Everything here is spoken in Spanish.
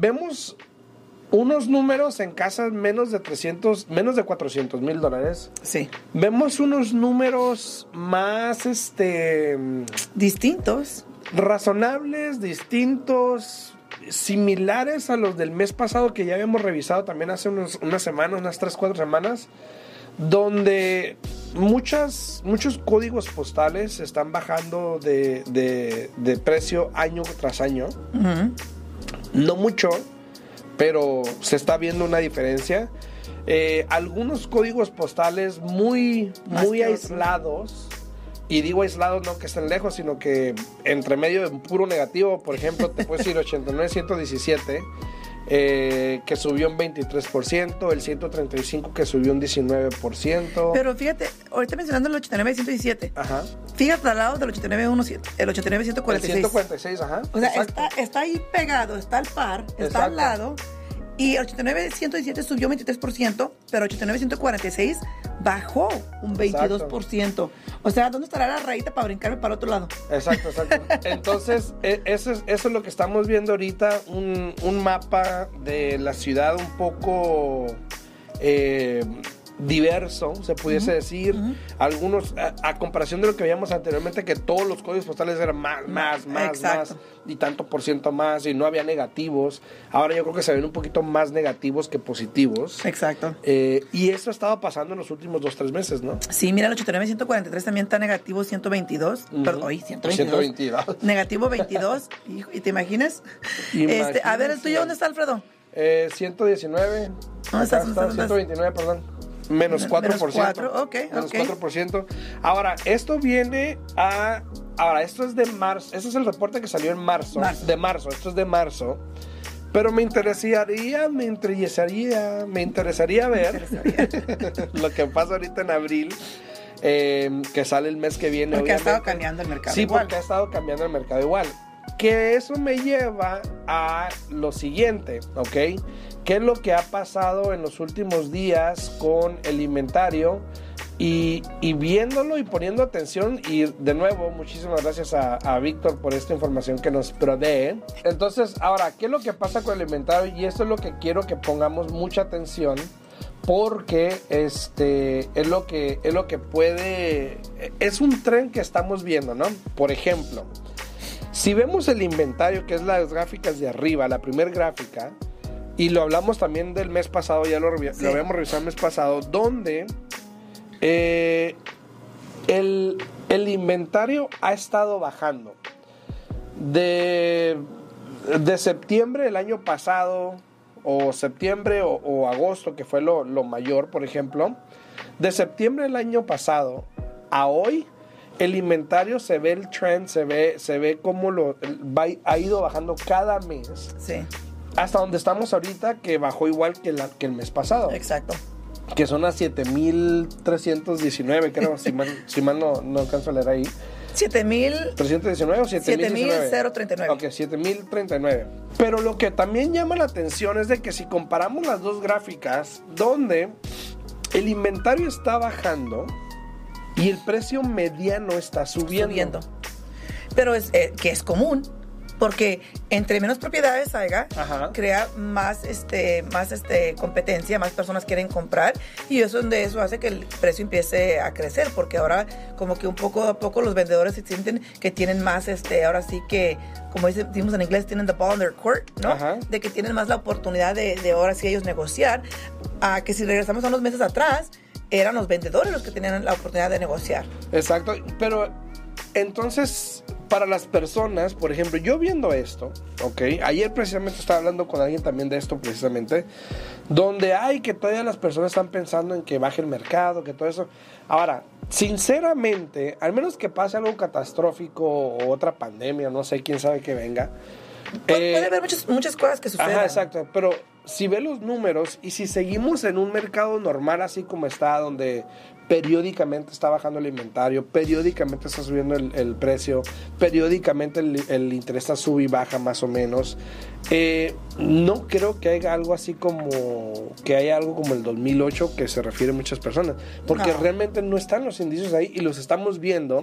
vemos unos números en casas menos de 300, menos de 400 mil dólares. Sí. Vemos unos números más, este, Distintos. razonables, distintos, similares a los del mes pasado que ya habíamos revisado también hace unos, unas semanas, unas 3, 4 semanas, donde muchas, muchos códigos postales están bajando de, de- de precio año tras año. Ujú. No mucho, pero se está viendo una diferencia. Eh, algunos códigos postales muy, muy aislados. Y digo aislados no que estén lejos, sino que entre medio de un puro negativo, por ejemplo, te puedes ir 89-117, eh, que subió un 23%, el 135 que subió un 19%. Pero fíjate, ahorita mencionando el 89 117, ajá. fíjate al lado del 89 17, el 89 El 146. 146, ajá. O sea, está, está ahí pegado, está al par, está Exacto. al lado. Y el 89 117 subió 23%, pero el 89 146 bajó un 22%. O sea, ¿dónde estará la rayita para brincarme para otro lado? Exacto, exacto. Entonces, e- eso es, eso es lo que estamos viendo ahorita, un, un mapa de la ciudad un poco eh, diverso, se pudiese decir. Algunos, a, a comparación de lo que veíamos anteriormente, que todos los códigos postales eran más, más, más, Exacto. más, y tanto por ciento más, y no había negativos. Ahora yo creo que se ven un poquito más negativos que positivos. Exacto. Eh, y eso estaba pasando en los últimos dos, tres meses, ¿no? Sí, mira, el 89 143 también está negativo 122. Perdón, oye, 122. 122. Negativo 22. Hijo, ¿Y te imaginas? Este, a ver, ¿el tuyo dónde está, Alfredo? Eh, 119. ¿Dónde estás? 129, perdón. Menos Men- 4%. menos cuatro, ok, Menos ok. 4%. Ahora, esto viene a. Ahora, esto es de marzo. Este es el reporte que salió en marzo. Marzo. De marzo. Esto es de marzo. Pero me interesaría, me interesaría, me interesaría ver lo que pasa ahorita en abril, eh, que sale el mes que viene. Porque ha estado obviamente. cambiando el mercado. Sí, igual. porque ha estado cambiando el mercado igual. Que eso me lleva a lo siguiente, ¿ok? ¿Qué es lo que ha pasado en los últimos días con el inventario? Y, viéndolo y poniendo atención, y de nuevo, muchísimas gracias a, a Víctor por esta información que nos provee. Entonces, ahora, ¿qué es lo que pasa con el inventario? Y esto es lo que quiero que pongamos mucha atención porque este es lo que es lo que puede es un tren que estamos viendo, ¿no? Por ejemplo, si vemos el inventario, que es las gráficas de arriba, la primera gráfica, y lo hablamos también del mes pasado, ya lo, Sí. lo habíamos revisado el mes pasado, donde eh, el, el inventario ha estado bajando. De, de septiembre del año pasado, o septiembre o, o agosto, que fue lo, lo mayor, por ejemplo, de septiembre del año pasado a hoy, el inventario se ve el trend, se ve, se ve cómo lo, va- ha ido bajando cada mes, Sí, hasta donde estamos ahorita, que bajó igual que, la, que el mes pasado exacto. que son a 7319, creo, si mal, si mal no, no alcanzo a leer ahí. 7000 319 o 7019. 7039. Ok, 7039. Pero lo que también llama la atención es de que si comparamos las dos gráficas, donde el inventario está bajando y el precio mediano está subiendo. subiendo. Pero es eh, que es común, porque entre menos propiedades haya, Ajá. crea más este más este competencia, más personas quieren comprar y eso de eso hace que el precio empiece a crecer, porque ahora como que un poco a poco los vendedores se sienten que tienen más este ahora sí que como decimos en inglés tienen the ball in their court, ¿no? Ajá. De que tienen más la oportunidad de, de ahora sí ellos negociar, a que si regresamos a unos meses atrás eran los vendedores los que tenían la oportunidad de negociar. Exacto, pero entonces para las personas, por ejemplo, yo viendo esto, ok, ayer precisamente estaba hablando con alguien también de esto precisamente, donde hay que todavía las personas están pensando en que baje el mercado, que todo eso. Ahora, sinceramente, al menos que pase algo catastrófico o otra pandemia, no sé quién sabe que venga. Puede, eh, puede haber muchas, muchas cosas que sucedan. Ajá, exacto. Pero si ve los números y si seguimos en un mercado normal así como está, donde periódicamente está bajando el inventario, periódicamente está subiendo el, el precio, periódicamente el, el interés está sube y baja más o menos, eh, no creo que haya algo así como que haya algo como el 2008 que se refiere a muchas personas, porque No. realmente no están los indicios ahí y los estamos viendo